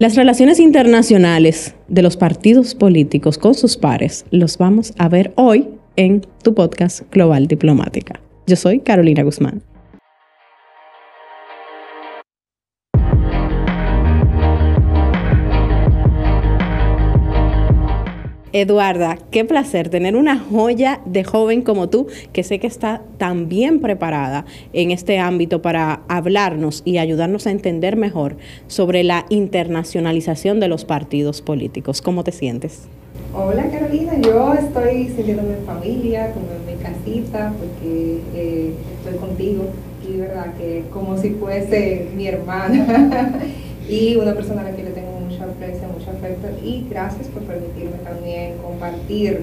Las relaciones internacionales de los partidos políticos con sus pares los vamos a ver hoy en tu podcast Global Diplomática. Yo soy Carolina Guzmán. Eduarda, qué placer tener una joya de joven como tú, que sé que está tan bien preparada en este ámbito para hablarnos y ayudarnos a entender mejor sobre la internacionalización de los partidos políticos. ¿Cómo te sientes? Hola Carolina, yo estoy sintiéndome en familia, como en mi casita, porque eh, estoy contigo y verdad que como si fuese mi hermana y una persona a la que le tengo mucha aprecio, mucho afecto y gracias por permitirme también compartir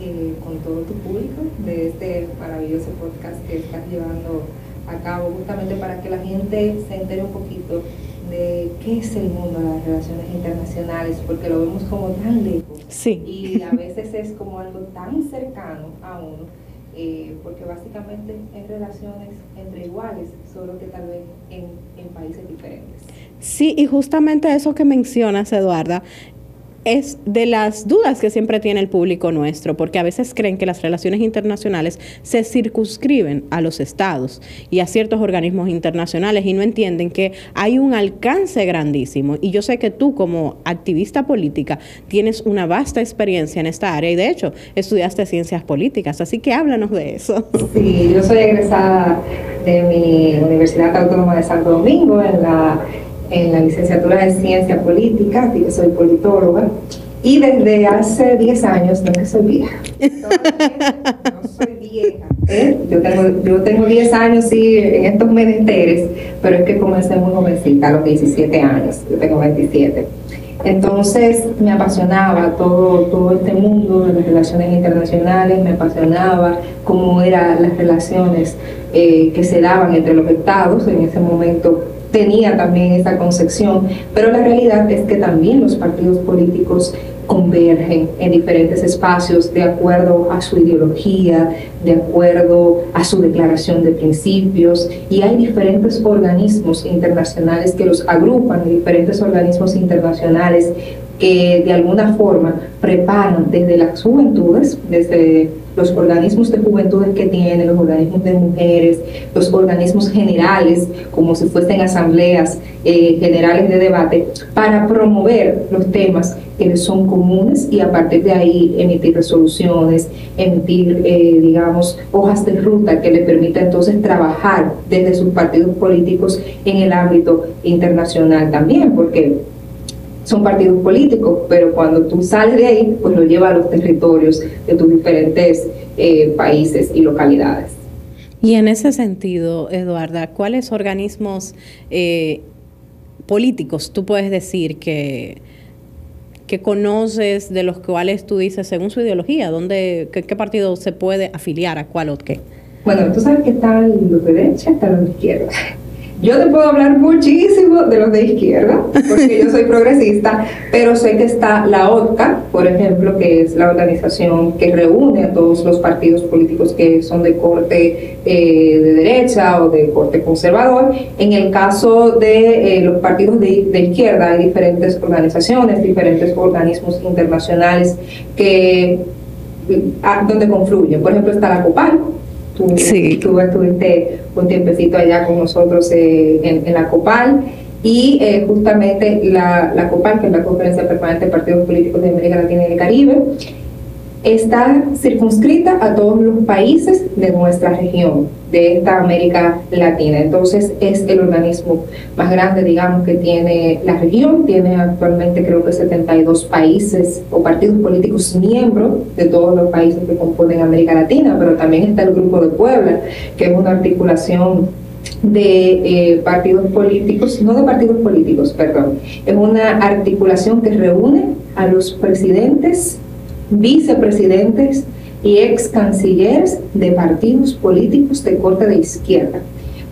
eh, con todo tu público de este maravilloso podcast que estás llevando a cabo justamente para que la gente se entere un poquito de qué es el mundo de las relaciones internacionales, porque lo vemos como tan lejos. Sí. Y a veces es como algo tan cercano a uno, eh, porque básicamente es relaciones entre iguales, solo que tal vez en, en países diferentes. Sí, y justamente eso que mencionas, Eduarda, es de las dudas que siempre tiene el público nuestro, porque a veces creen que las relaciones internacionales se circunscriben a los estados y a ciertos organismos internacionales y no entienden que hay un alcance grandísimo. Y yo sé que tú como activista política tienes una vasta experiencia en esta área y de hecho estudiaste ciencias políticas, así que háblanos de eso. Sí, yo soy egresada de mi Universidad Autónoma de Santo Domingo en la en la licenciatura de Ciencia Política, soy politóloga, y desde hace 10 años, no que soy vieja, no soy vieja, ¿eh? yo, tengo, yo tengo 10 años sí en estos menesteres, pero es que comencé muy jovencita, a los 17 años, yo tengo 27. Entonces me apasionaba todo, todo este mundo de las relaciones internacionales, me apasionaba cómo eran las relaciones eh, que se daban entre los estados en ese momento tenía también esa concepción, pero la realidad es que también los partidos políticos convergen en diferentes espacios de acuerdo a su ideología, de acuerdo a su declaración de principios y hay diferentes organismos internacionales que los agrupan, diferentes organismos internacionales que de alguna forma preparan desde las juventudes, desde los organismos de juventudes que tienen, los organismos de mujeres, los organismos generales, como si fuesen asambleas eh, generales de debate, para promover los temas que son comunes y a partir de ahí emitir resoluciones, emitir, eh, digamos, hojas de ruta que le permita entonces trabajar desde sus partidos políticos en el ámbito internacional también, porque son partidos políticos, pero cuando tú sales de ahí, pues lo lleva a los territorios de tus diferentes eh, países y localidades. Y en ese sentido, Eduarda, ¿cuáles organismos eh, políticos tú puedes decir que, que conoces, de los cuales tú dices, según su ideología, dónde, qué, qué partido se puede afiliar a cuál o qué? Bueno, tú sabes que están los de derecha, están los de izquierda. Yo te puedo hablar muchísimo de los de izquierda, porque yo soy progresista, pero sé que está la OTCA, por ejemplo, que es la organización que reúne a todos los partidos políticos que son de corte eh, de derecha o de corte conservador. En el caso de eh, los partidos de, de, izquierda, hay diferentes organizaciones, diferentes organismos internacionales que ah, donde confluyen. Por ejemplo, está la COPAL, Tú, sí. tú estuviste un tiempecito allá con nosotros eh, en, la COPAL y eh, justamente la, la, COPAL, que es la Conferencia Permanente de Partidos Políticos de América Latina y el Caribe, está circunscrita a todos los países de nuestra región, de esta América Latina. Entonces es el organismo más grande, digamos, que tiene la región. Tiene actualmente creo que 72 países o partidos políticos miembros de todos los países que componen América Latina, pero también está el Grupo de Puebla, que es una articulación de eh, partidos políticos, no de partidos políticos, perdón, es una articulación que reúne a los presidentes vicepresidentes y ex cancilleres de partidos políticos de corte de izquierda.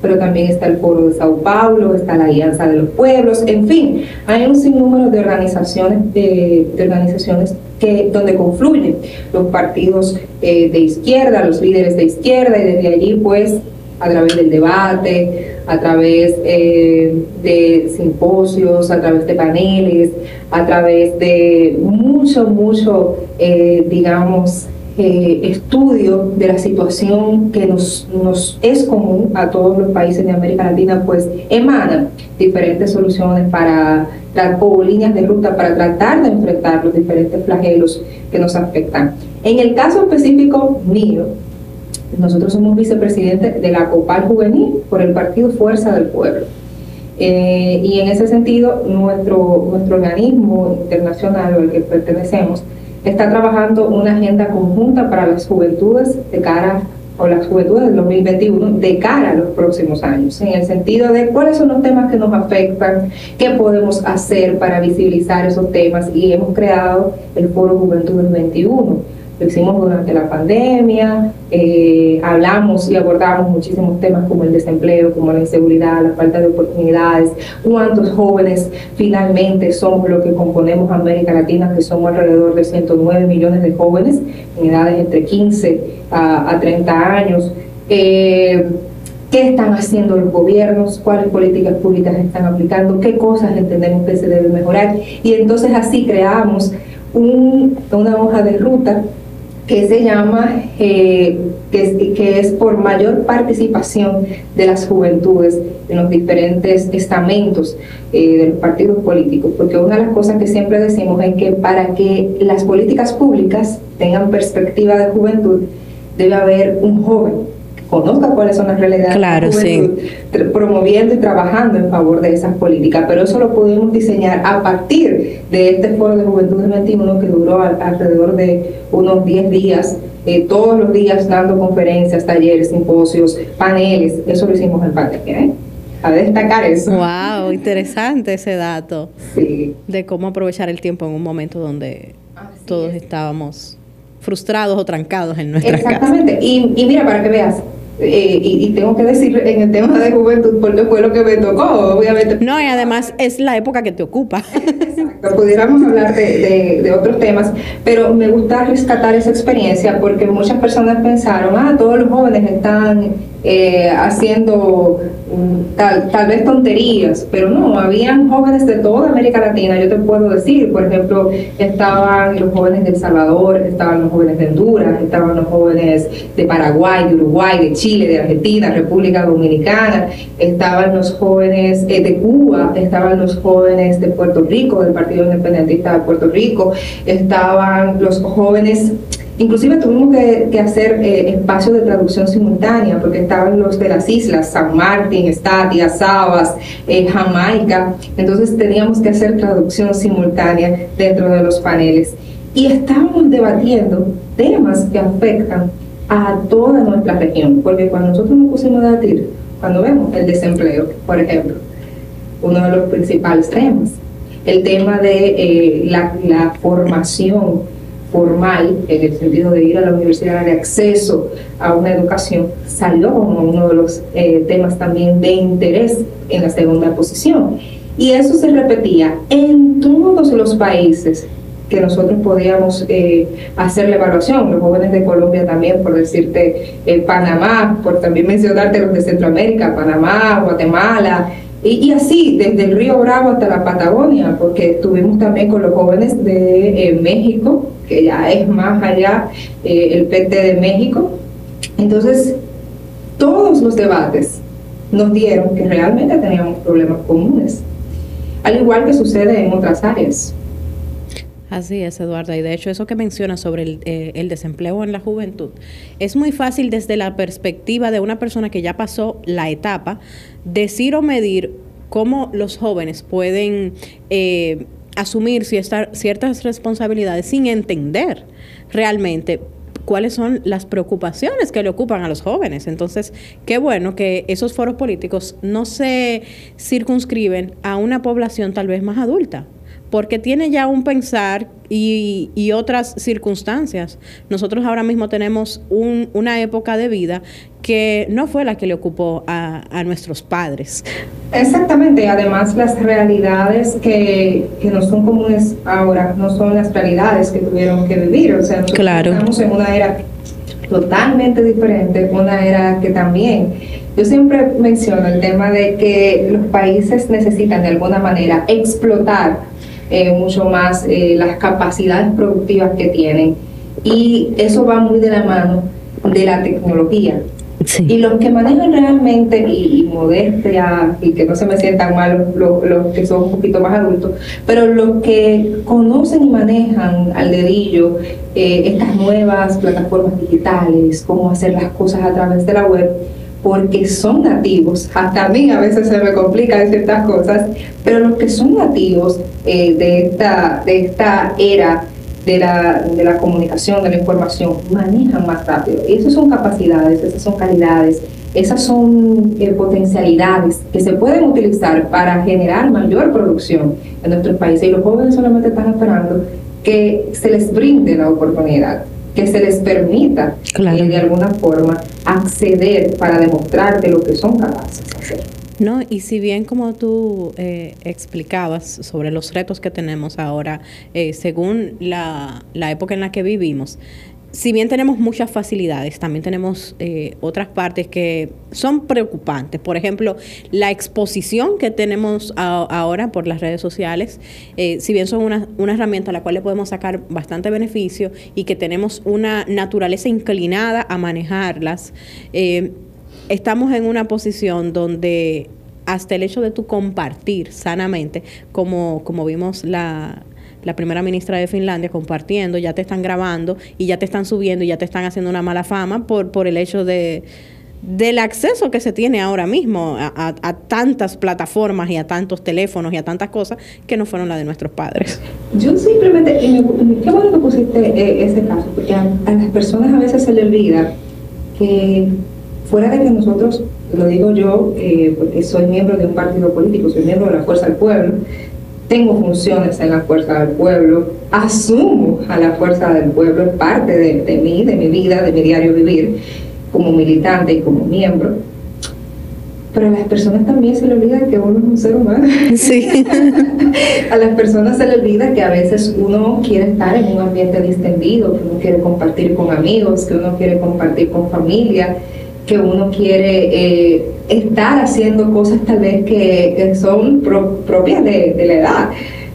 Pero también está el Foro de Sao Paulo, está la Alianza de los Pueblos, en fin, hay un sinnúmero de organizaciones, de, organizaciones que, donde confluyen los partidos eh, de izquierda, los líderes de izquierda, y desde allí pues a través del debate, a través eh, de simposios, a través de paneles, a través de mucho, mucho, eh, digamos, eh, estudio de la situación que nos, es común a todos los países de América Latina, pues emana diferentes soluciones para o líneas de ruta para tratar de enfrentar los diferentes flagelos que nos afectan. En el caso específico mío, nosotros somos vicepresidentes de la COPAL Juvenil por el Partido Fuerza del Pueblo. Eh, y en ese sentido, nuestro, nuestro organismo internacional al que pertenecemos está trabajando una agenda conjunta para las juventudes de cara o las juventudes del 2021 de cara a los próximos años, en el sentido de cuáles son los temas que nos afectan, qué podemos hacer para visibilizar esos temas y hemos creado el Foro Juventud del 21 lo hicimos durante la pandemia, eh, hablamos y abordamos muchísimos temas como el desempleo, como la inseguridad, la falta de oportunidades, cuántos jóvenes finalmente somos los que componemos América Latina, que somos alrededor de 109 millones de jóvenes en edades entre 15 a, 30 años. Eh, qué están haciendo los gobiernos, cuáles políticas públicas están aplicando, qué cosas entendemos que se deben mejorar. Y entonces así creamos una hoja de ruta que se llama, eh, que, es, que, es, por mayor participación de las juventudes en los diferentes estamentos eh, de los partidos políticos, porque una de las cosas que siempre decimos es que para que las políticas públicas tengan perspectiva de juventud, debe haber un joven conozca cuáles son las realidades claro, sí. promoviendo y trabajando en favor de esas políticas. Pero eso lo pudimos diseñar a partir de este foro de Juventud del 21 que duró alrededor de unos 10 días, eh, todos los días dando conferencias, talleres, simposios, paneles. Eso lo hicimos en pandemia. ¿eh? a destacar eso. Wow, interesante ese dato. Sí. De cómo aprovechar el tiempo en un momento donde todos estábamos frustrados o trancados en nuestra casa. Exactamente. Y, y mira, para que veas, eh, y, tengo que decir en el tema de juventud, porque fue lo que me tocó, obviamente. No, y además es la época que te ocupa. Pudiéramos hablar de, de, otros temas, pero me gusta rescatar esa experiencia porque muchas personas pensaron, ah, todos los jóvenes están eh, haciendo mm, tal, tal vez tonterías, pero no, habían jóvenes de toda América Latina, yo te puedo decir, por ejemplo, estaban los jóvenes de El Salvador, estaban los jóvenes de Honduras, estaban los jóvenes de Paraguay, de Uruguay, de Chile, de Argentina, República Dominicana, estaban los jóvenes eh, de Cuba, estaban los jóvenes de Puerto Rico, del Partido Independentista de Puerto Rico, estaban los jóvenes Inclusive tuvimos que, hacer eh, espacios de traducción simultánea porque estaban los de las islas, San Martín, Estatia, Sabas, eh, Jamaica. Entonces teníamos que hacer traducción simultánea dentro de los paneles. Y estábamos debatiendo temas que afectan a toda nuestra región, porque cuando nosotros nos pusimos a debatir, cuando vemos el desempleo, por ejemplo, uno de los principales temas, el tema de eh, la, la formación formal, en el sentido de ir a la universidad, de acceso a una educación, salió como uno de los eh, temas también de interés en la segunda posición. Y eso se repetía en todos los países que nosotros podíamos eh, hacer la evaluación, los jóvenes de Colombia también, por decirte, Panamá, por también mencionarte los de Centroamérica, Panamá, Guatemala, y, así, desde el río Bravo hasta la Patagonia, porque estuvimos también con los jóvenes de eh, México, que ya es más allá eh, el PT de México. Entonces, todos los debates nos dieron que realmente teníamos problemas comunes, al igual que sucede en otras áreas. Así es, Eduardo. Y de hecho, eso que mencionas sobre el, eh, el, desempleo en la juventud, es muy fácil desde la perspectiva de una persona que ya pasó la etapa, decir o medir cómo los jóvenes pueden eh, asumir ciertas responsabilidades sin entender realmente cuáles son las preocupaciones que le ocupan a los jóvenes. Entonces, qué bueno que esos foros políticos no se circunscriben a una población tal vez más adulta, porque tiene ya un pensar y, y otras circunstancias. Nosotros ahora mismo tenemos un, una época de vida que no fue la que le ocupó a, a nuestros padres. Exactamente, además las realidades que, que no son comunes ahora no son las realidades que tuvieron que vivir, o sea, nosotros estamos en una era totalmente diferente, una era que también Yo siempre menciono el tema de que los países necesitan de alguna manera explotar eh, mucho más eh, las capacidades productivas que tienen y eso va muy de la mano de la tecnología. Y los que manejan realmente, y, modestia, y que no se me sientan mal los, que son un poquito más adultos, pero los que conocen y manejan al dedillo eh, estas nuevas plataformas digitales, cómo hacer las cosas a través de la web, porque son nativos, hasta a mí a veces se me complican ciertas cosas, pero los que son nativos eh, de, esta, de esta era de la, de la comunicación, de la información, manejan más rápido. Y esas son capacidades, esas son calidades, esas son eh, potencialidades que se pueden utilizar para generar mayor producción en nuestros países. Y los jóvenes solamente están esperando que se les brinde la oportunidad, que se les permita eh, de alguna forma acceder para demostrar de lo que son capaces de hacer. No, y si bien como tú eh, explicabas sobre los retos que tenemos ahora, eh, según la, época en la que vivimos, si bien tenemos muchas facilidades, también tenemos eh, otras partes que son preocupantes. Por ejemplo, la exposición que tenemos ahora por las redes sociales, si bien son una, una, herramienta a la cual le podemos sacar bastante beneficio y que tenemos una naturaleza inclinada a manejarlas, estamos en una posición donde hasta el hecho de tu compartir sanamente, como, como vimos la, primera ministra de Finlandia compartiendo, ya te están grabando y ya te están subiendo y ya te están haciendo una mala fama por, por el hecho de del acceso que se tiene ahora mismo a, tantas plataformas y a tantos teléfonos y a tantas cosas que no fueron las de nuestros padres. Yo simplemente, qué bueno que pusiste eh, ese caso, porque a, a las personas a veces se les olvida que Fuera de que nosotros, lo digo yo, eh, porque soy miembro de un partido político, soy miembro de la Fuerza del Pueblo, tengo funciones en la Fuerza del Pueblo, asumo a la Fuerza del Pueblo, es parte de, de mí, de mi vida, de mi diario vivir, como militante y como miembro. Pero a las personas también se le olvida que uno es un ser humano. Sí. a las personas se le olvida que a veces uno quiere estar en un ambiente distendido, que uno quiere compartir con amigos, que uno quiere compartir con familia que uno quiere eh, estar haciendo cosas tal vez que, son propias de, la edad.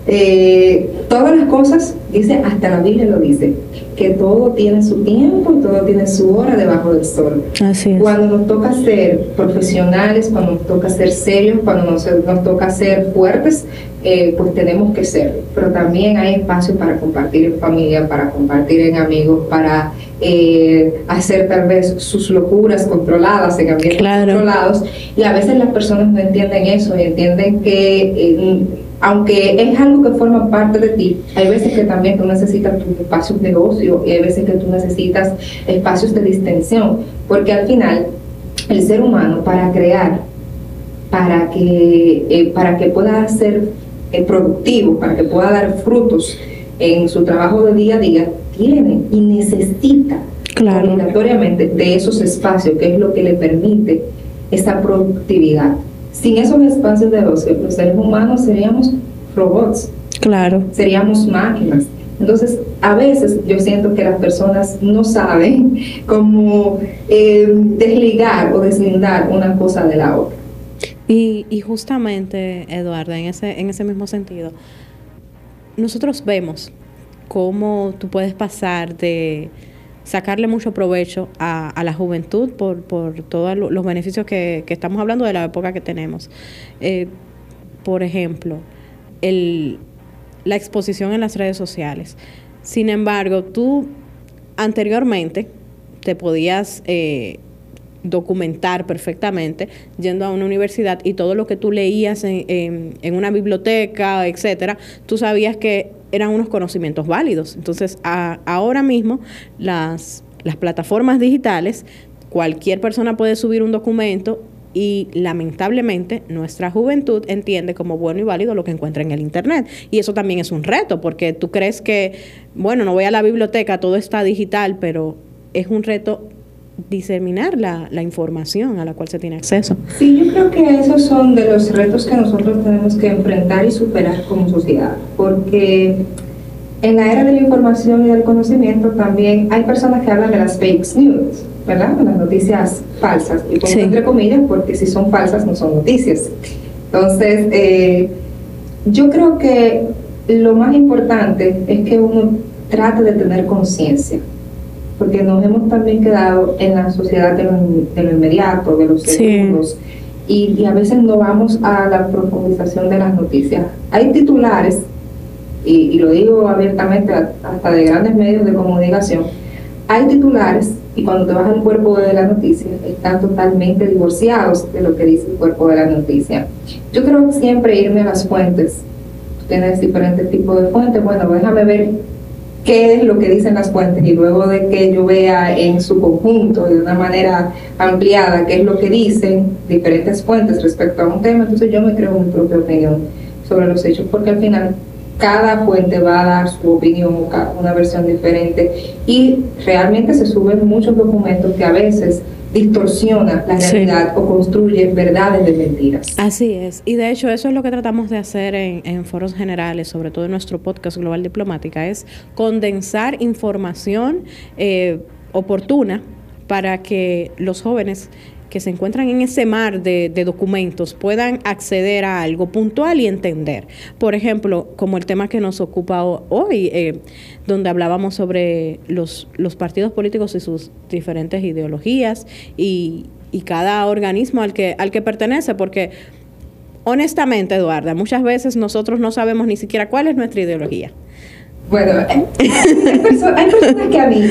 Eh, todas las cosas, dice, hasta la Biblia lo dice, que todo tiene su tiempo y todo tiene su hora debajo del sol. Cuando nos toca ser profesionales, cuando nos toca ser serios, cuando nos, nos toca ser fuertes, eh, pues tenemos que ser. Pero también hay espacio para compartir en familia, para compartir en amigos, para eh, hacer tal vez sus locuras controladas en ambientes controlados. Y a veces las personas no entienden eso y entienden que... Eh, aunque es algo que forma parte de ti, hay veces que también tú necesitas tus espacios de ocio y hay veces que tú necesitas espacios de distensión, porque al final el ser humano para crear, para que, para que pueda ser productivo, para que pueda dar frutos en su trabajo de día a día, tiene y necesita obligatoriamente de esos espacios, que es lo que le permite esa productividad. Sin esos espacios de ocio, los seres humanos seríamos robots. Claro. Seríamos máquinas. Entonces, a veces yo siento que las personas no saben cómo eh, desligar o deslindar una cosa de la otra. Y, y justamente, Eduarda, en ese, en ese mismo sentido, nosotros vemos cómo tú puedes pasar de sacarle mucho provecho a, a la juventud por, por todos los beneficios que, que, estamos hablando de la época que tenemos. Eh, por ejemplo, el, la exposición en las redes sociales. Sin embargo, tú anteriormente te podías eh, documentar perfectamente yendo a una universidad y todo lo que tú leías en, en, una biblioteca, etcétera, tú sabías que eran unos conocimientos válidos. Entonces, ahora mismo las, las plataformas digitales, cualquier persona puede subir un documento y lamentablemente nuestra juventud entiende como bueno y válido lo que encuentra en el Internet. Y eso también es un reto, porque tú crees que, bueno, no voy a la biblioteca, todo está digital, pero es un reto diseminar la, la, información a la cual se tiene acceso. Sí, yo creo que esos son de los retos que nosotros tenemos que enfrentar y superar como sociedad, porque en la era de la información y del conocimiento también hay personas que hablan de las fake news. ¿verdad? Las noticias falsas. Y pongo entre comillas porque si son falsas no son noticias. Entonces, eh, yo creo que lo más importante es que uno trate de tener conciencia, porque nos hemos también quedado en la sociedad de lo, inmediato, de los segundos, y, y, a veces no vamos a la profundización de las noticias. Hay titulares, y, y lo digo abiertamente hasta de grandes medios de comunicación, hay titulares y cuando te vas al cuerpo de la noticia están totalmente divorciados de lo que dice el cuerpo de la noticia. Yo creo que siempre irme a las fuentes. Tú tienes diferentes tipos de fuentes. Bueno, déjame ver qué es lo que dicen las fuentes y luego de que yo vea en su conjunto, de una manera ampliada, qué es lo que dicen diferentes fuentes respecto a un tema, entonces yo me creo mi propia opinión sobre los hechos, porque al final cada fuente va a dar su opinión, una versión diferente y realmente se suben muchos documentos que a veces distorsionan la realidad o construyen verdades de mentiras. Así es, y de hecho eso es lo que tratamos de hacer en, foros generales, sobre todo en nuestro podcast Global Diplomática, es condensar información eh, oportuna para que los jóvenes que se encuentran en ese mar de, documentos puedan acceder a algo puntual y entender. Por ejemplo, como el tema que nos ocupa hoy, eh, donde hablábamos sobre los, los partidos políticos y sus diferentes ideologías y, y cada organismo al que, al que pertenece, porque honestamente, Eduarda, muchas veces nosotros no sabemos ni siquiera cuál es nuestra ideología. Bueno, hay, personas, que a mí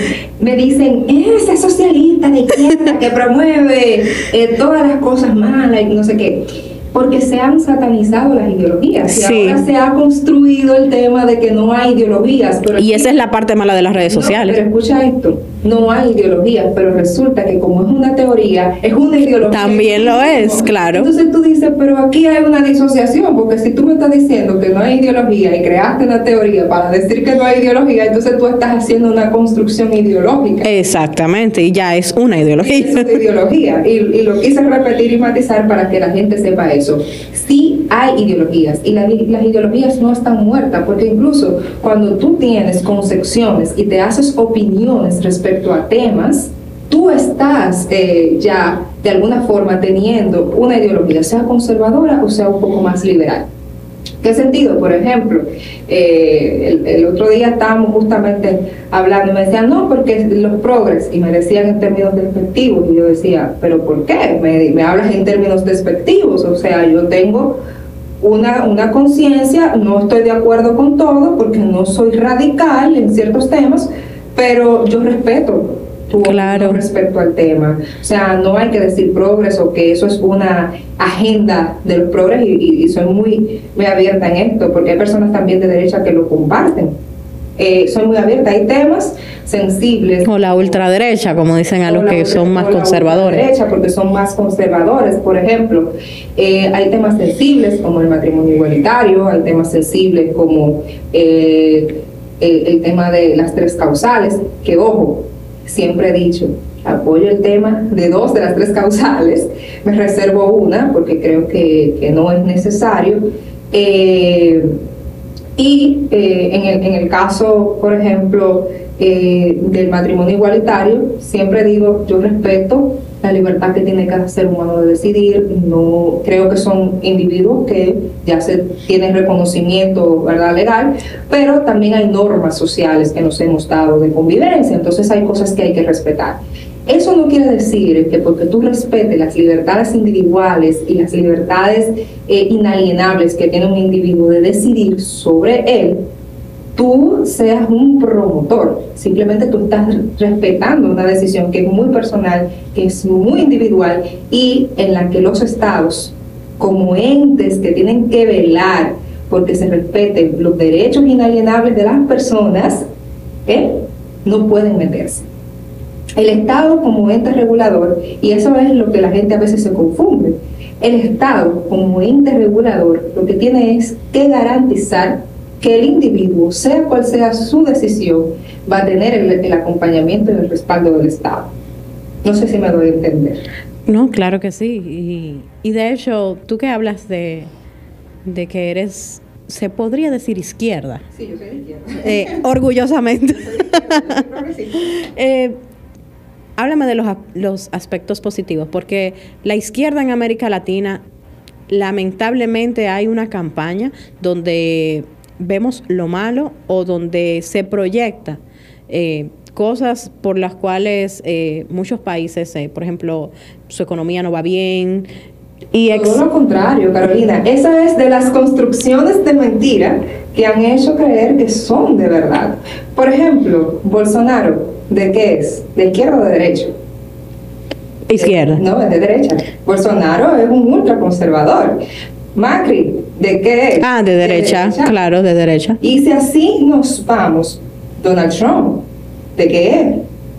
me dicen, esa socialista de izquierda que promueve eh, todas las cosas malas y no sé qué porque se han satanizado las ideologías y ahora se ha construido el tema de que no hay ideologías. Pero y esa es la parte mala de las redes sociales. Pero escucha esto, no hay ideologías, pero resulta que como es una teoría, es una ideología. También lo es, claro. Entonces tú dices, pero aquí hay una disociación, porque si tú me estás diciendo que no hay ideología y creaste una teoría para decir que no hay ideología, entonces tú estás haciendo una construcción ideológica. Exactamente, y ya es una ideología. Es una ideología, y, y lo quise repetir y matizar para que la gente sepa eso Sí hay ideologías y las ideologías no están muertas, porque incluso cuando tú tienes concepciones y te haces opiniones respecto a temas, tú estás eh, ya de alguna forma teniendo una ideología, sea conservadora o sea un poco más liberal. ¿Qué sentido? Por ejemplo, eh, el, otro día estábamos justamente hablando y me decían, no, porque los progres, y me decían en términos despectivos, y yo decía, ¿pero por qué? Me, me hablas en términos despectivos, o sea, yo tengo una, una conciencia, no estoy de acuerdo con todo, porque no soy radical en ciertos temas, pero yo respeto claro. respecto al tema. O sea, no hay que decir progreso, que eso es una agenda de los progres y, soy muy, muy abierta en esto, porque hay personas también de derecha que lo comparten. Eh, soy muy abierta, hay temas sensibles. O la ultraderecha, como dicen a los que son más conservadores. La porque son más conservadores, por ejemplo. Eh, hay temas sensibles como el matrimonio igualitario, hay temas sensibles como eh, el tema de las tres causales, que ojo, siempre he dicho, apoyo el tema de dos de las tres causales, me reservo una porque creo que, no es necesario. Eh, y eh, en, el, en, el, caso, por ejemplo, eh, del matrimonio igualitario, siempre digo, yo respeto la libertad que tiene cada ser humano de decidir. No creo que son individuos que ya se tienen reconocimiento ¿verdad? legal, pero también hay normas sociales que nos hemos dado de convivencia, entonces hay cosas que hay que respetar. Eso no quiere decir que porque tú respetes las libertades individuales y las libertades eh, inalienables que tiene un individuo de decidir sobre él, tú seas un promotor, simplemente tú estás respetando una decisión que es muy personal, que es muy individual y en la que los estados, como entes que tienen que velar porque se respeten los derechos inalienables de las personas, ¿eh? no pueden meterse. El Estado como ente regulador, y eso es lo que la gente a veces se confunde, el Estado como ente regulador lo que tiene es que garantizar que el individuo, sea cual sea su decisión, va a tener el, acompañamiento y el respaldo del Estado. No sé si me doy a entender. No, claro que sí. Y, de hecho, tú que hablas de, de que eres se podría decir izquierda. Sí, yo soy de izquierda. Eh, orgullosamente. sí. Eh, háblame de los, los aspectos positivos, porque la izquierda en América Latina, lamentablemente hay una campaña donde vemos lo malo o donde se proyecta eh, cosas por las cuales eh, muchos países, eh, por ejemplo, su economía no va bien. Y Todo lo contrario, Carolina. Esa es de las construcciones de mentira que han hecho creer que son de verdad. Por ejemplo, Bolsonaro, ¿de qué es? ¿De izquierda o de derecha? Izquierda. no, es de derecha. Bolsonaro es un ultraconservador. Macri, ¿de qué es? Ah, de derecha, claro, de derecha. Y si así nos vamos, Donald Trump, ¿de qué es?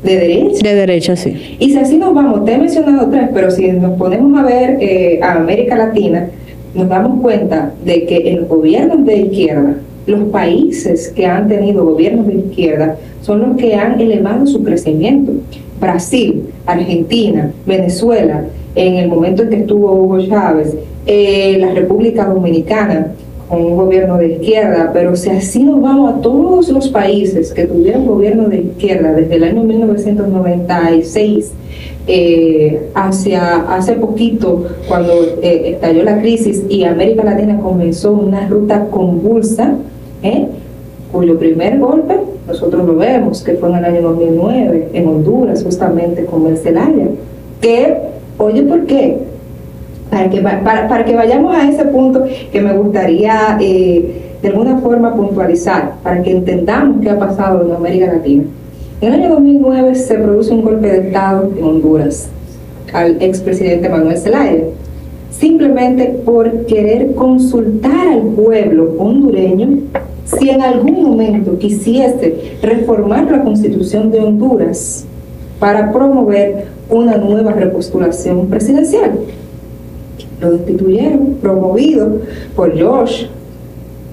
De derecha. De derecha, sí. Y si así nos vamos, te he mencionado tres, pero si nos ponemos a ver eh, a América Latina, nos damos cuenta de que el gobierno de izquierda, los países que han tenido gobiernos de izquierda, son los que han elevado su crecimiento. Brasil, Argentina, Venezuela, en el momento en que estuvo Hugo Chávez, eh, la República Dominicana, con un gobierno de izquierda, pero si así nos vamos a todos los países que tuvieron gobierno de izquierda desde el año 1996 eh, hacia hace poquito, cuando eh, estalló la crisis y América Latina comenzó una ruta convulsa, ¿eh? cuyo primer golpe nosotros lo vemos, que fue en el año 2009 en Honduras, justamente con el Celaya, que, oye, ¿por qué? Para que, para, para que vayamos a ese punto que me gustaría de alguna forma puntualizar, para que entendamos qué ha pasado en América Latina. En el año 2009 se produce un golpe de Estado en Honduras al expresidente Manuel Zelaya, simplemente por querer consultar al pueblo hondureño si en algún momento quisiese reformar la constitución de Honduras para promover una nueva repostulación presidencial. Lo destituyeron, promovido por Josh,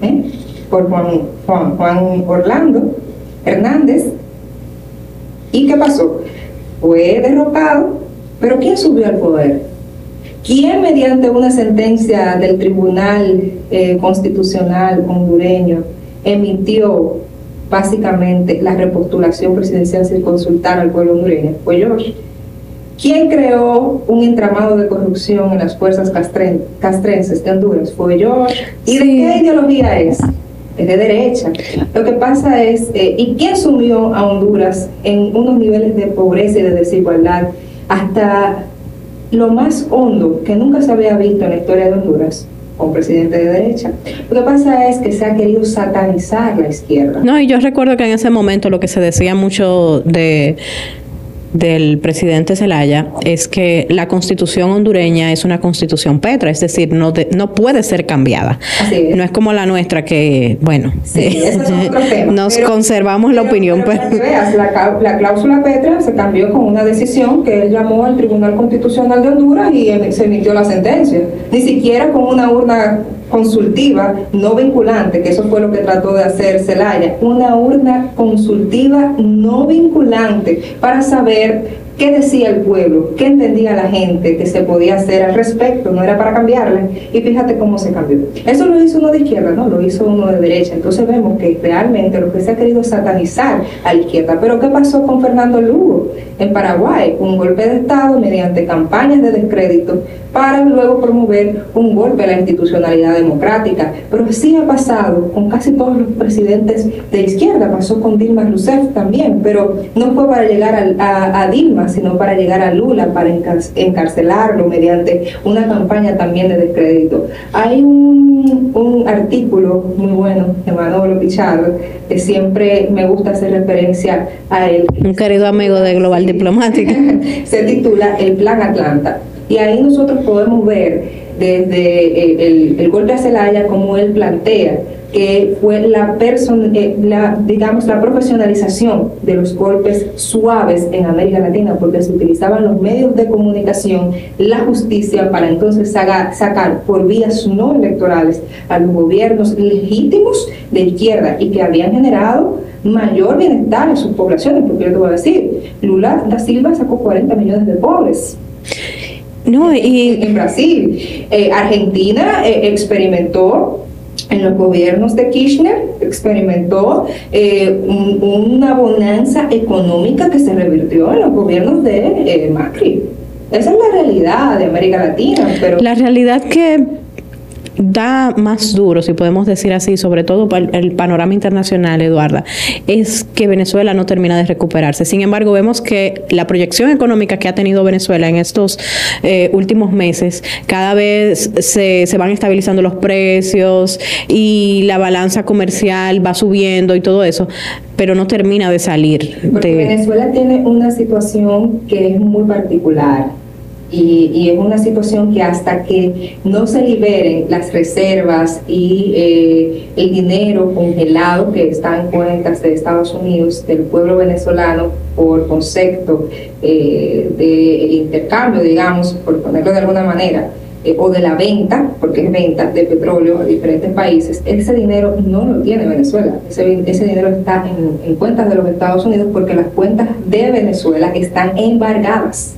¿eh? por Juan, Juan, Juan Orlando Hernández, ¿Y qué pasó? Fue derrocado, pero ¿quién subió al poder? ¿Quién mediante una sentencia del Tribunal eh, Constitucional hondureño emitió básicamente la repostulación presidencial sin consultar al pueblo hondureño? Fue George. ¿Quién creó un entramado de corrupción en las fuerzas castrenses de Honduras? Fue George. ¿Y de qué ideología es? es de derecha. Lo que pasa es, eh, ¿y quién sumió a Honduras en unos niveles de pobreza y de desigualdad hasta lo más hondo que nunca se había visto en la historia de Honduras? un presidente de derecha. Lo que pasa es que se ha querido satanizar la izquierda. No, y yo recuerdo que en ese momento lo que se decía mucho de del presidente Zelaya es que la constitución hondureña es una constitución petra, es decir, no, no puede ser cambiada. No es como la nuestra que, bueno, nos conservamos la opinión. Pero, pues. veas, la, la, cláusula petra se cambió con una decisión que él llamó al Tribunal Constitucional de Honduras y se emitió la sentencia. Ni siquiera con una urna consultiva no vinculante, que eso fue lo que trató de hacer Celaya, una urna consultiva no vinculante para saber ¿Qué decía el pueblo? ¿Qué entendía la gente que se podía hacer al respecto? No era para cambiarle. Y fíjate cómo se cambió. Eso lo hizo uno de izquierda, no, lo hizo uno de derecha. Entonces vemos que realmente lo que se ha querido es satanizar a la izquierda. Pero ¿qué pasó con Fernando Lugo en Paraguay? Un golpe de Estado mediante campañas de descrédito para luego promover un golpe a la institucionalidad democrática. Pero sí ha pasado con casi todos los presidentes de izquierda. Pasó con Dilma Rousseff también, pero no fue para llegar a Dilma sino para llegar a Lula, para encarcelarlo mediante una campaña también de descrédito. Hay un, un artículo muy bueno de Manolo Pichardo, que siempre me gusta hacer referencia a él. Un querido amigo de Global Diplomática. Se titula El Plan Atlanta. Y ahí nosotros podemos ver desde eh, el, el golpe a Celaya como él plantea que fue la, eh, la, digamos, la profesionalización de los golpes suaves en América Latina, porque se utilizaban los medios de comunicación, la justicia, para entonces sacar, sacar por vías no electorales a los gobiernos legítimos de izquierda y que habían generado mayor bienestar en sus poblaciones, porque yo te voy a decir, Lula da Silva sacó 40 millones de pobres. No, y... en, Brasil. Eh, Argentina eh, experimentó en los gobiernos de Kirchner experimentó eh, una bonanza económica que se revirtió en los gobiernos de eh, Macri. Esa es la realidad de América Latina. Pero la realidad que da más duro, si podemos decir así, sobre todo para el panorama internacional, Eduarda, es que Venezuela no termina de recuperarse. Sin embargo, vemos que la proyección económica que ha tenido Venezuela en estos eh, últimos meses, cada vez se, se van estabilizando los precios y la balanza comercial va subiendo y todo eso, pero no termina de salir. Porque Venezuela tiene una situación que es muy particular y, es una situación que hasta que no se liberen las reservas y eh, el dinero congelado que está en cuentas de Estados Unidos, del pueblo venezolano, por concepto eh, del intercambio, digamos, por ponerlo de alguna manera, eh, o de la venta, porque es venta de petróleo a diferentes países, ese dinero no lo tiene Venezuela. Ese, ese dinero está en cuentas de los Estados Unidos porque las cuentas de Venezuela están embargadas.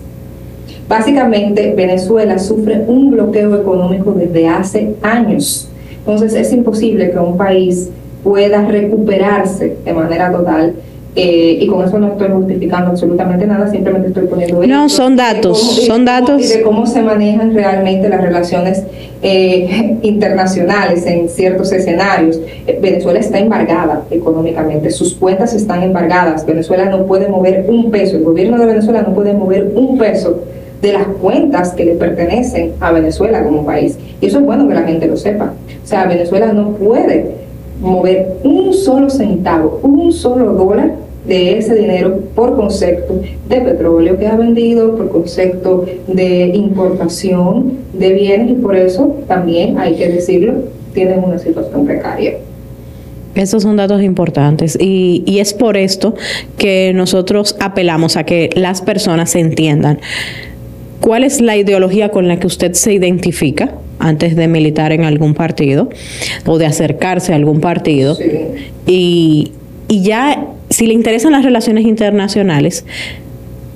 Básicamente, Venezuela sufre un bloqueo económico desde hace años. Entonces, es imposible que un país pueda recuperarse de manera total. Eh, y con eso no estoy justificando absolutamente nada, simplemente estoy poniendo... No, son datos, son datos. Y de cómo se manejan realmente las relaciones eh, internacionales en ciertos escenarios. Eh, Venezuela está embargada económicamente, sus cuentas están embargadas, Venezuela no puede mover un peso, el gobierno de Venezuela no puede mover un peso de las cuentas que le pertenecen a Venezuela como país. Y eso es bueno que la gente lo sepa. O sea, Venezuela no puede mover un solo centavo, un solo dólar de ese dinero por concepto de petróleo que ha vendido, por concepto de importación de bienes y por eso también hay que decirlo, tienen una situación precaria. Esos son datos importantes y, y, es por esto que nosotros apelamos a que las personas se entiendan. ¿Cuál es la ideología con la que usted se identifica antes de militar en algún partido o de acercarse a algún partido? Y, y ya, si le interesan las relaciones internacionales,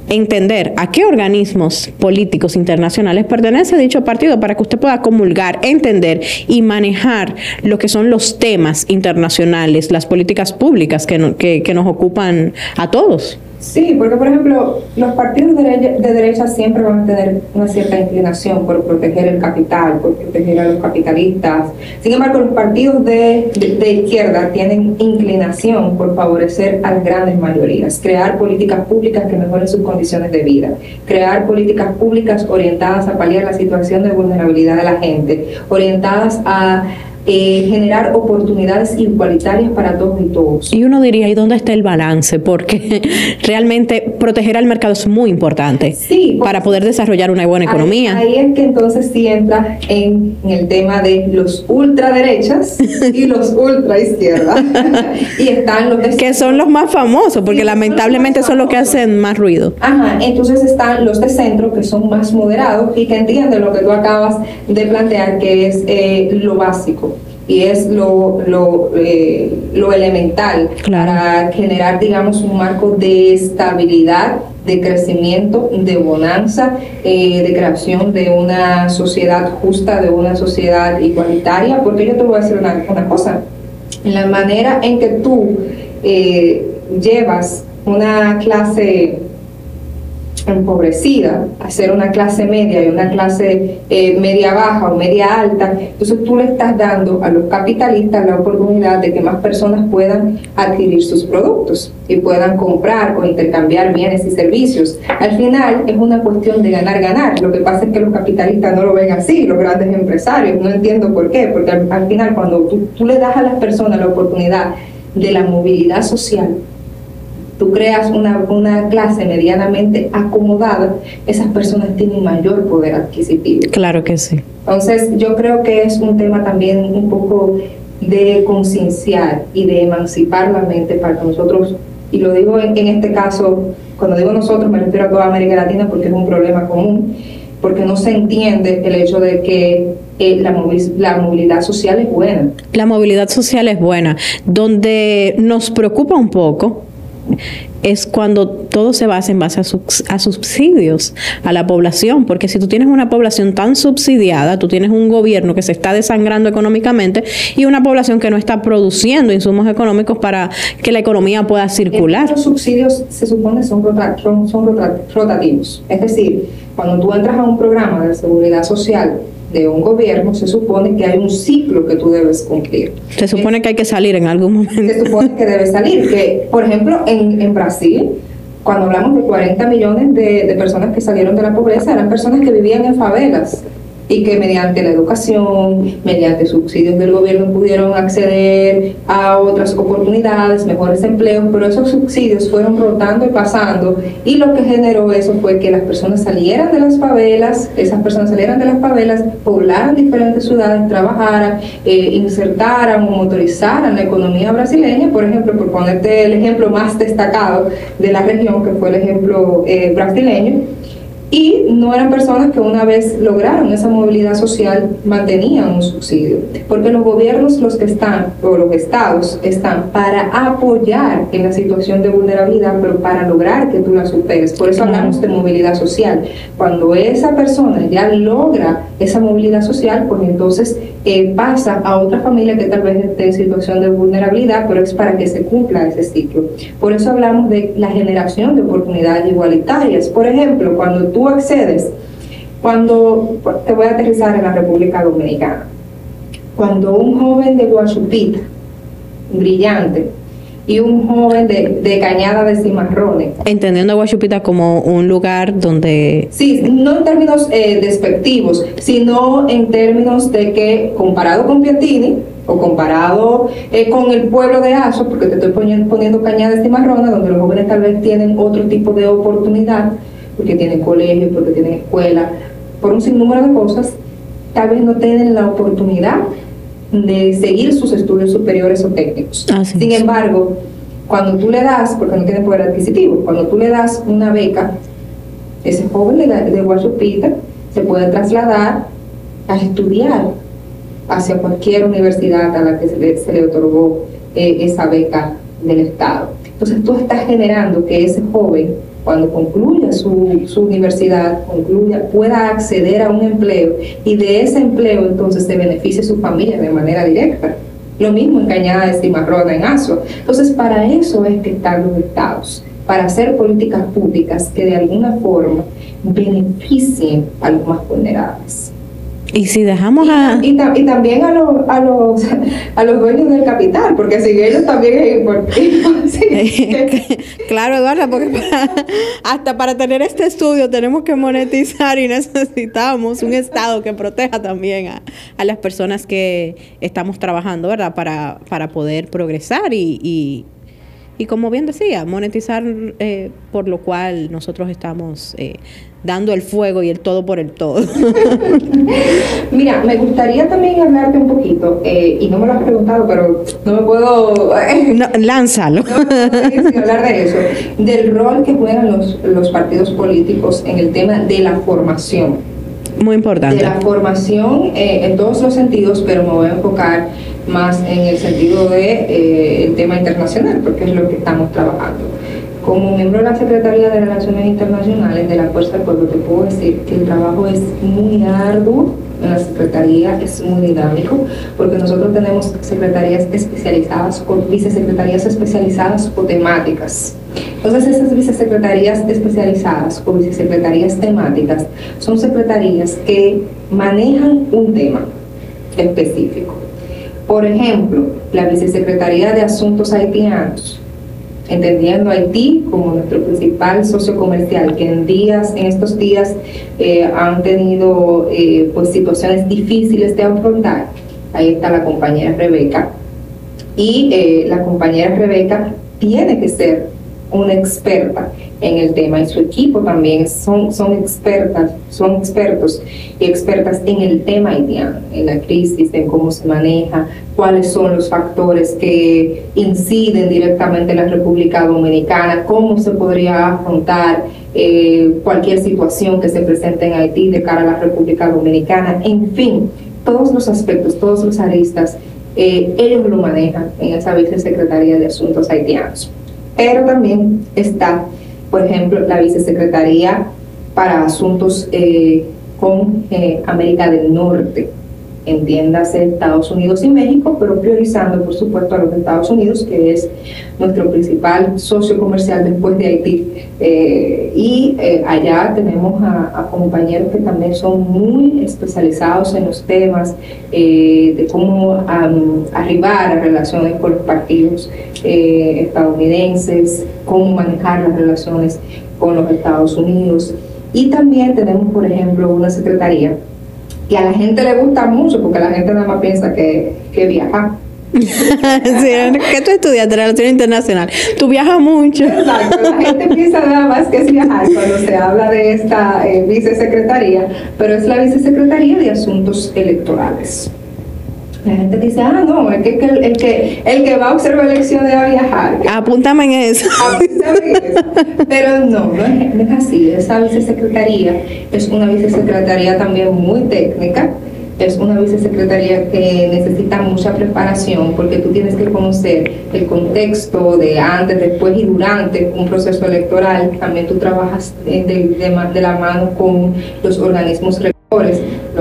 entender a qué organismos políticos internacionales pertenece dicho partido para que usted pueda comulgar, entender y manejar lo que son los temas internacionales, las políticas públicas que, que, que nos ocupan a todos. Sí, porque por ejemplo, los partidos de derecha, siempre van a tener una cierta inclinación por proteger el capital, por proteger a los capitalistas. Sin embargo, los partidos de, de, izquierda tienen inclinación por favorecer a las grandes mayorías, crear políticas públicas que mejoren sus condiciones de vida, crear políticas públicas orientadas a paliar la situación de vulnerabilidad de la gente, orientadas a eh, generar oportunidades igualitarias para todos y todos. Y uno diría, ¿y dónde está el balance? Porque realmente proteger al mercado es muy importante para poder desarrollar una buena economía. Ahí, es que entonces sí entra en, el tema de los ultraderechas y los ultraizquierdas. y están los Que son los más famosos, porque lamentablemente son los que hacen más ruido. Ajá, entonces están los de centro, que son más moderados y que entienden lo que tú acabas de plantear, que es eh, lo básico y es lo, lo, eh, lo elemental para generar, digamos, un marco de estabilidad, de crecimiento, de bonanza, eh, de creación de una sociedad justa, de una sociedad igualitaria, porque yo te voy a decir una, una cosa, la manera en que tú eh, llevas una clase empobrecida, hacer una clase media y una clase eh, media baja o media alta, entonces tú le estás dando a los capitalistas la oportunidad de que más personas puedan adquirir sus productos y puedan comprar o intercambiar bienes y servicios. Al final es una cuestión de ganar-ganar. Lo que pasa es que los capitalistas no lo ven así, los grandes empresarios. No entiendo por qué, porque al, final cuando tú, tú le das a las personas la oportunidad de la movilidad social, tú creas una, una, clase medianamente acomodada, esas personas tienen mayor poder adquisitivo. Claro que sí. Entonces, yo creo que es un tema también un poco de concienciar y de emancipar la mente para que nosotros, y lo digo en, este caso, cuando digo nosotros me refiero a toda América Latina porque es un problema común, porque no se entiende el hecho de que eh, la, la, movilidad social es buena. La movilidad social es buena. Donde nos preocupa un poco es cuando todo se basa en base a, subsidios a la población, porque si tú tienes una población tan subsidiada, tú tienes un gobierno que se está desangrando económicamente y una población que no está produciendo insumos económicos para que la economía pueda circular. Los subsidios se supone son, son rotativos, es decir, cuando tú entras a un programa de seguridad social de un gobierno, se supone que hay un ciclo que tú debes cumplir. Se supone que hay que salir en algún momento. Se supone que debe salir. Que, por ejemplo, en, en Brasil, cuando hablamos de 40 millones de, de personas que salieron de la pobreza, eran personas que vivían en favelas y que mediante la educación, mediante subsidios del gobierno pudieron acceder a otras oportunidades, mejores empleos, pero esos subsidios fueron rotando y pasando y lo que generó eso fue que las personas salieran de las favelas, esas personas salieran de las favelas, poblaran diferentes ciudades, trabajaran, eh, insertaran o motorizaran la economía brasileña, por ejemplo, por ponerte el ejemplo más destacado de la región, que fue el ejemplo eh, brasileño, y no eran personas que una vez lograron esa movilidad social mantenían un subsidio, porque los gobiernos los que están, o los estados están para apoyar en la situación de vulnerabilidad, pero para lograr que tú la superes. Por eso hablamos de movilidad social. Cuando esa persona ya logra esa movilidad social, pues entonces eh, pasa a otra familia que tal vez esté en situación de vulnerabilidad, pero es para que se cumpla ese ciclo. Por eso hablamos de la generación de oportunidades igualitarias. Por ejemplo, cuando tú accedes, cuando te voy a aterrizar en la República Dominicana, cuando un joven de Guachupita, brillante, y un joven de, Cañada de Cimarrones. Entendiendo a Guachupita como un lugar donde... Sí, no en términos eh, despectivos, sino en términos de que comparado con Piantini o comparado eh, con el pueblo de Aso, porque te estoy poniendo, poniendo Cañada de Cimarrones, donde los jóvenes tal vez tienen otro tipo de oportunidad, porque tienen colegio, porque tienen escuela, por un sinnúmero de cosas, tal vez no tienen la oportunidad de seguir sus estudios superiores o técnicos. Sin embargo, cuando tú le das, porque no tiene poder adquisitivo, cuando tú le das una beca, ese joven de, de se puede trasladar a estudiar hacia cualquier universidad a la que se le, otorgó eh, esa beca del Estado. Entonces tú estás generando que ese joven cuando concluya su, su, universidad, concluya, pueda acceder a un empleo y de ese empleo entonces se beneficie su familia de manera directa. Lo mismo en Cañada de Cimarrona, en Aso. Entonces, para eso es que están los estados, para hacer políticas públicas que de alguna forma beneficien a los más vulnerables. Y si dejamos a... Y, también a, los, a, los, a los dueños del capital, porque sin ellos también es importante. claro, Eduardo, porque hasta para tener este estudio tenemos que monetizar y necesitamos un Estado que proteja también a, a las personas que estamos trabajando, ¿verdad? Para, para poder progresar y, y, y como bien decía, monetizar eh, por lo cual nosotros estamos... Eh, dando el fuego y el todo por el todo. Mira, me gustaría también hablarte un poquito, eh, y no me lo has preguntado, pero no me puedo... lánzalo. No, hablar de eso, del rol que juegan los, los partidos políticos en el tema de la formación. Muy importante. De la formación eh, en todos los sentidos, pero me voy a enfocar más en el sentido del de, eh, el tema internacional, porque es lo que estamos trabajando. Como miembro de la Secretaría de Relaciones Internacionales de la Fuerza del Pueblo, te puedo decir que el trabajo es muy arduo en la Secretaría, es muy dinámico, porque nosotros tenemos secretarías especializadas, vicesecretarías especializadas o temáticas. Entonces, esas vicesecretarías especializadas o vicesecretarías temáticas son secretarías que manejan un tema específico. Por ejemplo, la vicesecretaría de Asuntos Haitianos entendiendo Haití como nuestro principal socio comercial, que en días, en estos días eh, han tenido eh, pues situaciones difíciles de afrontar. Ahí está la compañera Rebeca. Y eh, la compañera Rebeca tiene que ser una experta en el tema y su equipo también son, son expertas, son expertos y expertas en el tema haitiano, en la crisis, en cómo se maneja, cuáles son los factores que inciden directamente en la República Dominicana, cómo se podría afrontar eh, cualquier situación que se presente en Haití de cara a la República Dominicana, en fin, todos los aspectos, todos los aristas, eh, ellos lo manejan en esa vicesecretaría de Asuntos Haitianos. Pero también está, por ejemplo, la vicesecretaría para asuntos eh, con eh, América del Norte entiéndase Estados Unidos y México, pero priorizando, por supuesto, a los Estados Unidos, que es nuestro principal socio comercial después de Haití. Eh, y eh, allá tenemos a, compañeros que también son muy especializados en los temas eh, de cómo arribar a relaciones con los partidos estadounidenses, cómo manejar las relaciones con los Estados Unidos. Y también tenemos, por ejemplo, una secretaría y a la gente le gusta mucho porque la gente nada más piensa que, que viaja. sí, ¿qué tú estudias de relación internacional? Tú viajas mucho. Exacto, la gente piensa nada más que es viajar cuando se habla de esta eh, vicesecretaría, pero es la vicesecretaría de asuntos electorales. La gente dice, ah, no, el que, el, que, el que va a observar elecciones va a viajar. Apúntame en eso. Apúntame en eso. Pero no, no es, así. Esa vicesecretaría es una vicesecretaría también muy técnica. Es una vicesecretaría que necesita mucha preparación porque tú tienes que conocer el contexto de antes, después y durante un proceso electoral. También tú trabajas de, de, de la mano con los organismos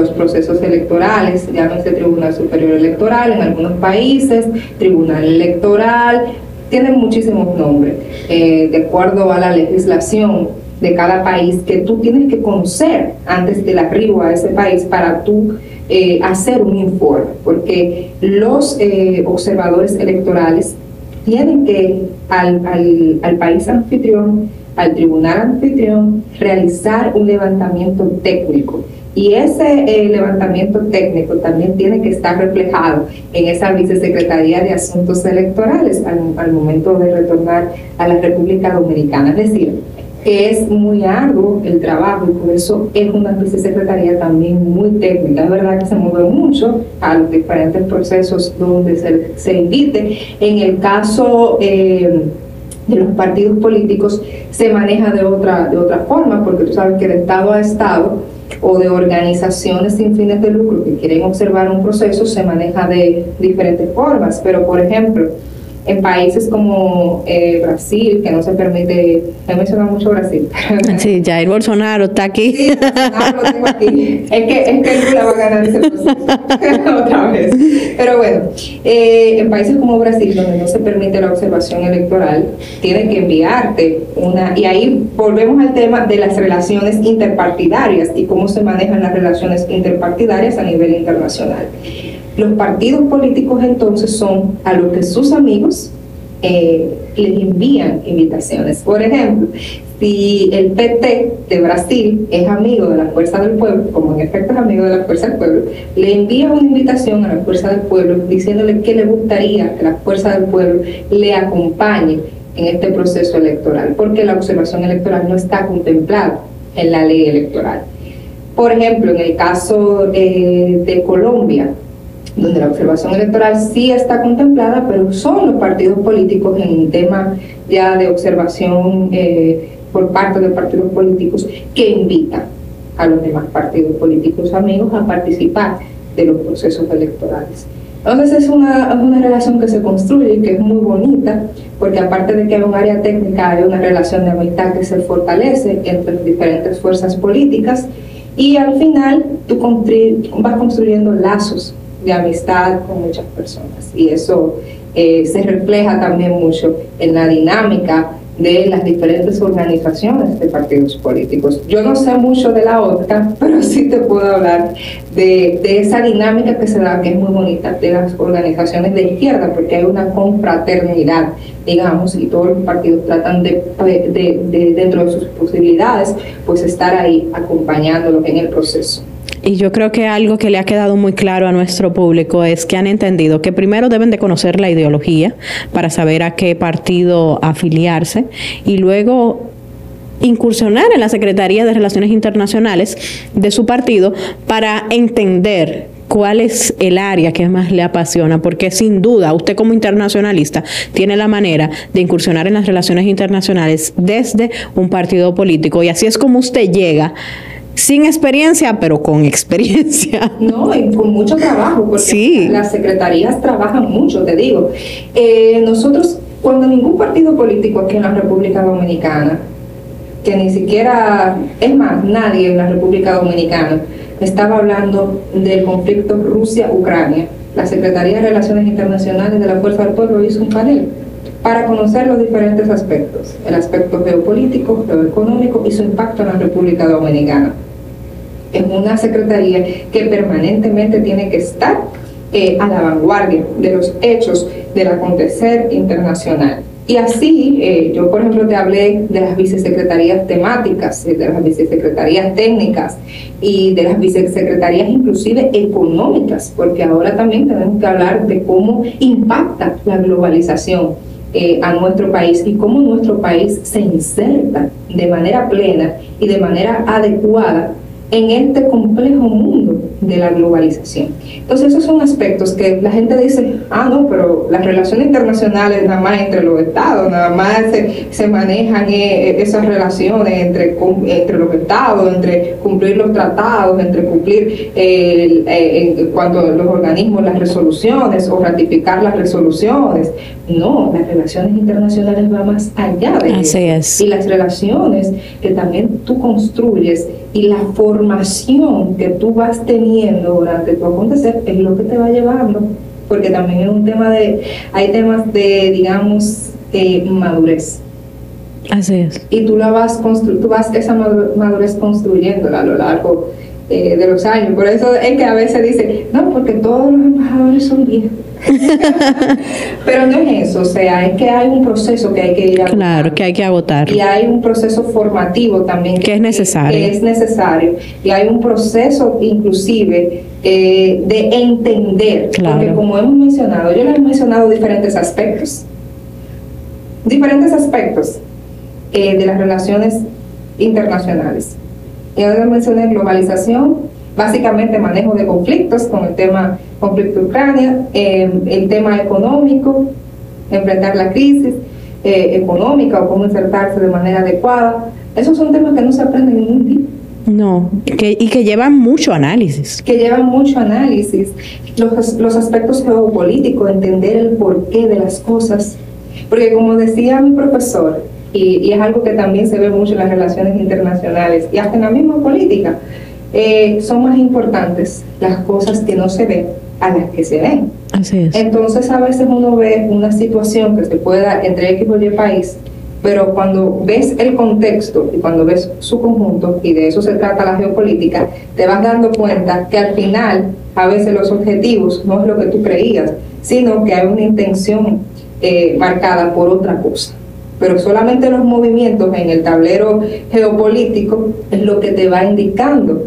los procesos electorales, llámese Tribunal Superior Electoral en algunos países, Tribunal Electoral, tienen muchísimos nombres, eh, de acuerdo a la legislación de cada país que tú tienes que conocer antes del arribo a ese país para tú eh, hacer un informe, porque los eh, observadores electorales tienen que al, al, al país anfitrión, al tribunal anfitrión, realizar un levantamiento técnico y ese eh, levantamiento técnico también tiene que estar reflejado en esa vicesecretaría de Asuntos Electorales al, momento de retornar a la República Dominicana. Es decir, que es muy arduo el trabajo y por eso es una vicesecretaría también muy técnica. Es verdad que se mueve mucho a los diferentes procesos donde se, se invite. En el caso... Eh, de los partidos políticos se maneja de otra, de otra forma, porque tú sabes que de Estado a Estado o de organizaciones sin fines de lucro que quieren observar un proceso se maneja de diferentes formas, pero por ejemplo, en países como eh, Brasil, que no se permite, he mencionado mucho Brasil. Sí, Jair Bolsonaro está aquí. Sí, Bolsonaro lo tengo aquí. Es que, es que Lula va a ganar ese proceso otra vez. Pero bueno, eh, en países como Brasil, donde no se permite la observación electoral, tienen que enviarte una, y ahí volvemos al tema de las relaciones interpartidarias y cómo se manejan las relaciones interpartidarias a nivel internacional. Los partidos políticos entonces son a los que sus amigos eh, les envían invitaciones. Por ejemplo, si el PT de Brasil es amigo de la Fuerza del Pueblo, como en efecto es amigo de la Fuerza del Pueblo, le envía una invitación a la Fuerza del Pueblo diciéndole que le gustaría que la Fuerza del Pueblo le acompañe en este proceso electoral, porque la observación electoral no está contemplada en la ley electoral. Por ejemplo, en el caso de, de Colombia, donde la observación electoral sí está contemplada, pero son los partidos políticos en tema ya de observación eh, por parte de partidos políticos que invitan a los demás partidos políticos amigos a participar de los procesos electorales. Entonces es una, una relación que se construye y que es muy bonita, porque aparte de que hay un área técnica, hay una relación de amistad que se fortalece entre diferentes fuerzas políticas y al final tú vas construyendo lazos de amistad con muchas personas. Y eso eh, se refleja también mucho en la dinámica de las diferentes organizaciones de partidos políticos. Yo no sé mucho de la otra, pero sí te puedo hablar de, de, esa dinámica que se da, que es muy bonita, de las organizaciones de izquierda, porque hay una confraternidad, digamos, y todos los partidos tratan de, de, de dentro de sus posibilidades, pues estar ahí acompañándolos en el proceso. Y yo creo que algo que le ha quedado muy claro a nuestro público es que han entendido que primero deben de conocer la ideología para saber a qué partido afiliarse y luego incursionar en la Secretaría de Relaciones Internacionales de su partido para entender cuál es el área que más le apasiona, porque sin duda usted como internacionalista tiene la manera de incursionar en las relaciones internacionales desde un partido político y así es como usted llega sin experiencia, pero con experiencia. No, y con mucho trabajo, porque las secretarías trabajan mucho, te digo. Eh, nosotros Cuando ningún partido político aquí en la República Dominicana, que ni siquiera, es más, nadie en la República Dominicana estaba hablando del conflicto Rusia-Ucrania, la Secretaría de Relaciones Internacionales de la Fuerza del Pueblo hizo un panel para conocer los diferentes aspectos, el aspecto geopolítico, geoeconómico y su impacto en la República Dominicana. Es una secretaría que permanentemente tiene que estar eh, a la vanguardia de los hechos del acontecer internacional. Y así, eh, yo por ejemplo te hablé de las vicesecretarías temáticas, de las vicesecretarías técnicas y de las vicesecretarías inclusive económicas, porque ahora también tenemos que hablar de cómo impacta la globalización eh, a nuestro país y cómo nuestro país se inserta de manera plena y de manera adecuada en este complejo mundo de la globalización. Entonces esos son aspectos que la gente dice, ah, no, pero las relaciones internacionales nada más entre los estados, nada más se, manejan eh, eh, esas relaciones entre, entre los estados, entre cumplir los tratados, entre cumplir eh, cuando los organismos las resoluciones o ratificar las resoluciones. No, las relaciones internacionales van más allá de Así Es. Y las relaciones que también tú construyes y la formación que tú vas teniendo durante tu acontecer es lo que te va llevando, porque también es un tema de, hay temas de, digamos, eh, madurez. Así es. Y tú la vas constru tú vas esa madurez construyéndola a lo largo eh, de los años. Por eso es que a veces dice, no, porque todos los embajadores son viejos. Pero no es eso, o sea, es que hay un proceso que hay que ir a Claro, que hay que agotar. Y hay un proceso formativo también que, es necesario. Que es necesario. Y hay un proceso inclusive eh, de entender, porque como hemos mencionado, yo les he mencionado diferentes aspectos, diferentes aspectos eh, de las relaciones internacionales. Y ahora mencioné globalización, básicamente manejo de conflictos con el tema conflicto Ucrania, em, el tema económico, enfrentar la crisis eh, económica o cómo insertarse de manera adecuada. Esos son temas que no se aprenden en un día. No, y que llevan mucho análisis. Que llevan mucho análisis. Los, los aspectos geopolíticos, entender el porqué de las cosas. Porque como decía mi profesor, y, es algo que también se ve mucho en las relaciones internacionales y hasta en la misma política. Eh, son más importantes las cosas que no se ven a las que se ven. Así es. Entonces a veces uno ve una situación que se pueda entre X o Y país, pero cuando ves el contexto y cuando ves su conjunto, y de eso se trata la geopolítica, te vas dando cuenta que al final a veces los objetivos no es lo que tú creías, sino que hay una intención eh, marcada por otra cosa pero solamente los movimientos en el tablero geopolítico es lo que te va indicando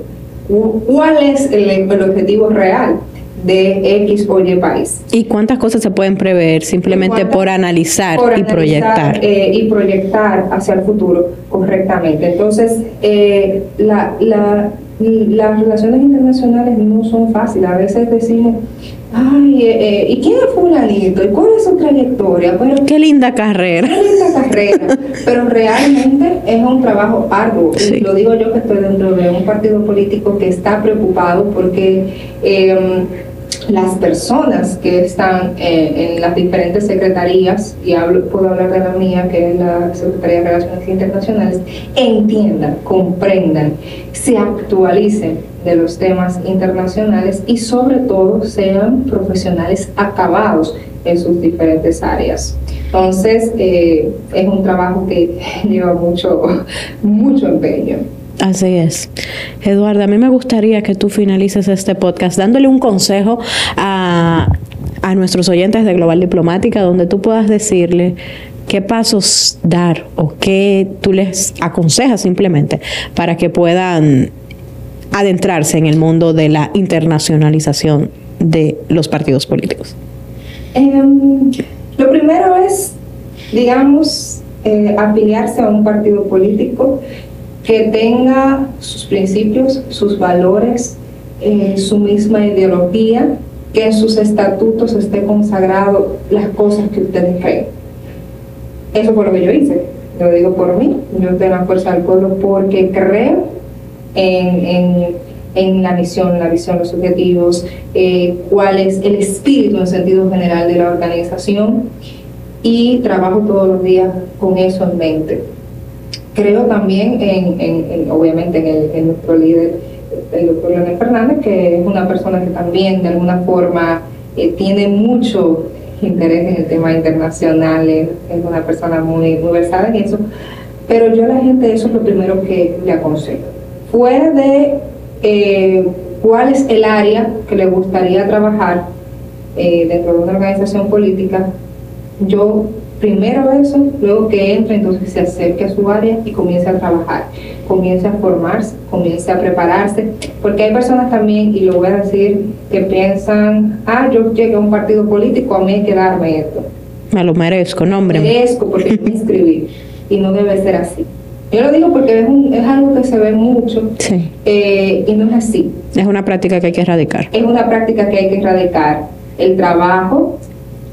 cuál es el, objetivo real de X o Y país. ¿Y cuántas cosas se pueden prever simplemente por analizar y proyectar? Eh, y proyectar hacia el futuro correctamente. Entonces, eh, la, la, las relaciones internacionales no son fáciles. A veces decimos, Ay, eh, eh, ¿y quién es fulanito? ¿Y cuál es su trayectoria? qué linda carrera. Carrera. Pero realmente es un trabajo arduo. Y lo digo yo que estoy dentro de un partido político que está preocupado porque em, las personas que están eh, en las diferentes secretarías, y hablo, puedo hablar de la mía, que es la Secretaría de Relaciones Internacionales, entiendan, comprendan, se actualicen de los temas internacionales y sobre todo sean profesionales acabados en sus diferentes áreas. Entonces, eh, es un trabajo que lleva mucho, mucho empeño. Así es. Eduardo, a mí me gustaría que tú finalices este podcast dándole un consejo a, a nuestros oyentes de Global Diplomática, donde tú puedas decirle qué pasos dar o qué tú les aconsejas simplemente para que puedan adentrarse en el mundo de la internacionalización de los partidos políticos? Em, lo primero es, digamos, eh, afiliarse a un partido político que tenga sus principios, sus valores, eh, su misma ideología, que en sus estatutos esté consagrado las cosas que ustedes creen. Eso fue lo que yo hice, lo digo por mí, yo tengo la fuerza del pueblo porque creo en, en, la misión, la visión, los objetivos, eh, cuál es el espíritu en sentido general de la organización y trabajo todos los días con eso en mente. Creo también en, obviamente en, el, en nuestro líder, el doctor Leonel Fernández, que es una persona que también de alguna forma eh, tiene mucho interés en el tema internacional, es, una persona muy, muy versada en eso, pero yo a la gente eso es lo primero que le aconsejo. Fuera de eh, cuál es el área que le gustaría trabajar eh, dentro de una organización política, yo primero eso, luego que entre, entonces se acerque a su área y comience a trabajar, comience a formarse, comience a prepararse, porque hay personas también, y lo voy a decir, que piensan, ah, yo llegué a un partido político, a mí hay que darme esto. Me lo merezco, nombre. Merezco porque me inscribí, y no debe ser así. Yo lo digo porque es, es algo que se ve mucho eh, y no es así. Es una práctica que hay que erradicar. Es una práctica que hay que erradicar. El trabajo,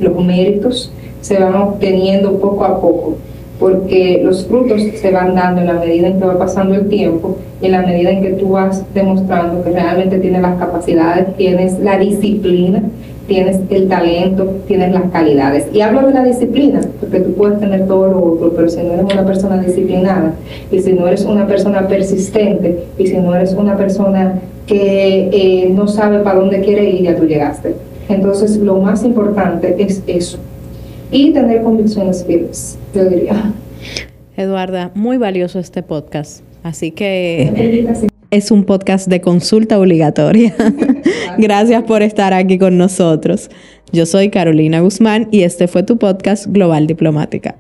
los méritos, se van obteniendo poco a poco, porque los frutos se van dando en la medida en que va pasando el tiempo y en la medida en que tú vas demostrando que realmente tienes las capacidades, tienes la disciplina, tienes el talento, tienes las calidades. Y hablo de la disciplina, porque tú puedes tener todo lo otro, pero si no eres una persona disciplinada, y si no eres una persona persistente, y si no eres una persona que eh, no sabe para dónde quiere ir, ya tú llegaste. Entonces, lo más importante es eso, y tener convicciones firmes, yo diría. Eduarda, muy valioso este podcast. Así que es un podcast de consulta obligatoria. Gracias por estar aquí con nosotros. Yo soy Carolina Guzmán y este fue tu podcast Global Diplomática.